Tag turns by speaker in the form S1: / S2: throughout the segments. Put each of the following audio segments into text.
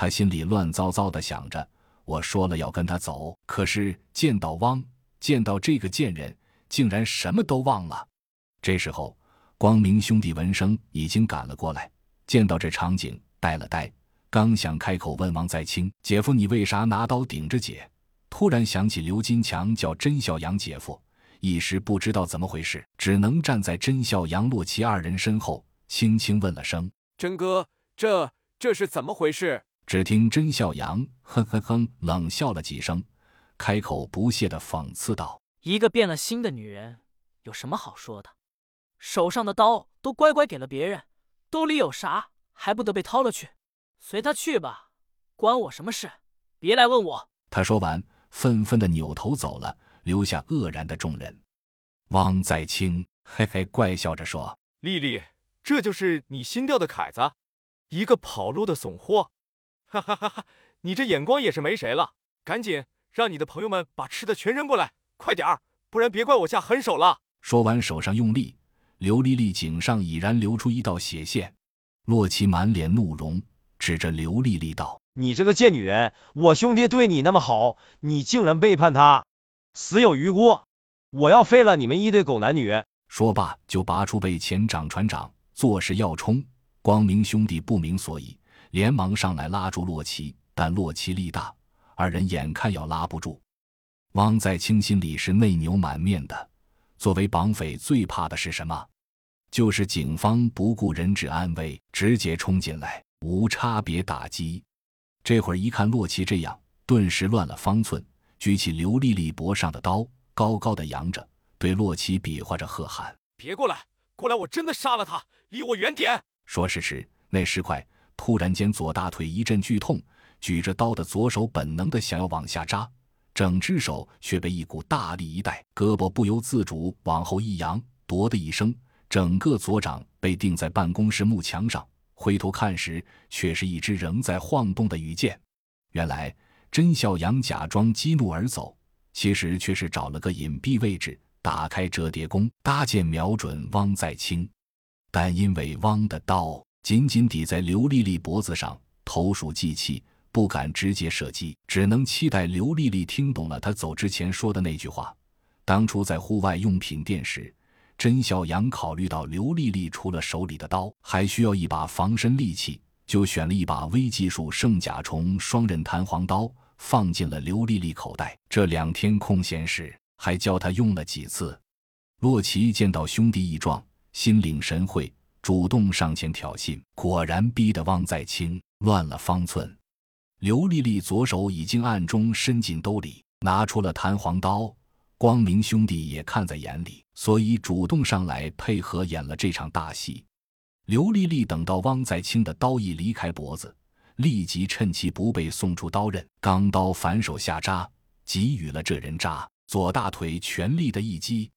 S1: 他心里乱糟糟的想着：我说了要跟他走，可是见到汪，见到这个贱人，竟然什么都忘了。这时候，光明兄弟闻声已经赶了过来，见到这场景，呆了呆，刚想开口问王在清：“姐夫，你为啥拿刀顶着姐？”突然想起刘金强叫甄孝阳姐夫，一时不知道怎么回事，只能站在甄孝阳、洛奇二人身后，轻轻问了声：“
S2: 甄哥，这这是怎么回事？”
S1: 只听甄孝阳哼哼哼冷笑了几声，开口不屑的讽刺道：“
S3: 一个变了心的女人，有什么好说的？手上的刀都乖乖给了别人，兜里有啥还不得被掏了去？随他去吧，关我什么事？别来问我。”
S1: 他说完，愤愤的扭头走了，留下愕然的众人。汪在清嘿嘿怪笑着说：“
S2: 丽丽，这就是你新钓的凯子，一个跑路的怂货。”哈哈哈！哈，你这眼光也是没谁了，赶紧让你的朋友们把吃的全扔过来，快点儿，不然别怪我下狠手了。
S1: 说完，手上用力，刘丽丽颈上已然流出一道血线。洛奇满脸怒容，指着刘丽丽道：“
S4: 你这个贱女人，我兄弟对你那么好，你竟然背叛他，死有余辜！我要废了你们一对狗男女！”
S1: 说罢，就拔出被前掌船长，作势要冲。光明兄弟不明所以。连忙上来拉住洛奇，但洛奇力大，二人眼看要拉不住。汪在清心里是内牛满面的。作为绑匪，最怕的是什么？就是警方不顾人质安危，直接冲进来，无差别打击。这会儿一看洛奇这样，顿时乱了方寸，举起刘丽丽脖上的刀，高高的扬着，对洛奇比划着喝喊：“
S2: 别过来，过来！我真的杀了他，离我远点！”
S1: 说时迟，那时快。突然间，左大腿一阵剧痛，举着刀的左手本能的想要往下扎，整只手却被一股大力一带，胳膊不由自主往后一扬，夺的一声，整个左掌被钉在办公室幕墙上。回头看时，却是一支仍在晃动的羽箭。原来甄孝阳假装激怒而走，其实却是找了个隐蔽位置，打开折叠弓，搭箭瞄准汪在清，但因为汪的刀。紧紧抵在刘丽丽脖子上，投鼠忌器，不敢直接射击，只能期待刘丽丽听懂了他走之前说的那句话。当初在户外用品店时，甄小阳考虑到刘丽丽除了手里的刀，还需要一把防身利器，就选了一把微技术圣甲虫双刃弹簧刀，放进了刘丽丽口袋。这两天空闲时，还教她用了几次。洛奇见到兄弟义壮，心领神会。主动上前挑衅，果然逼得汪在清乱了方寸。刘丽丽左手已经暗中伸进兜里，拿出了弹簧刀。光明兄弟也看在眼里，所以主动上来配合演了这场大戏。刘丽丽等到汪在清的刀一离开脖子，立即趁其不备送出刀刃，钢刀反手下扎，给予了这人渣左大腿全力的一击。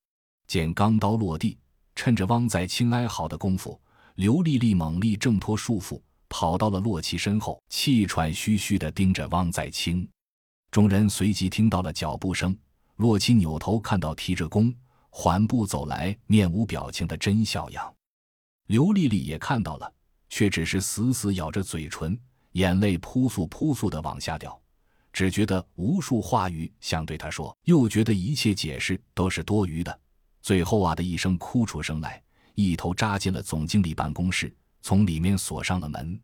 S1: 见钢刀落地。趁着汪在清哀嚎的功夫，刘丽丽猛力挣脱束缚，跑到了洛奇身后，气喘吁吁地盯着汪在清。众人随即听到了脚步声，洛奇扭头看到提着弓缓步走来、面无表情的甄小阳。刘丽丽也看到了，却只是死死咬着嘴唇，眼泪扑簌扑簌地往下掉，只觉得无数话语想对他说，又觉得一切解释都是多余的。最后啊的一声哭出声来，一头扎进了总经理办公室，从里面锁上了门。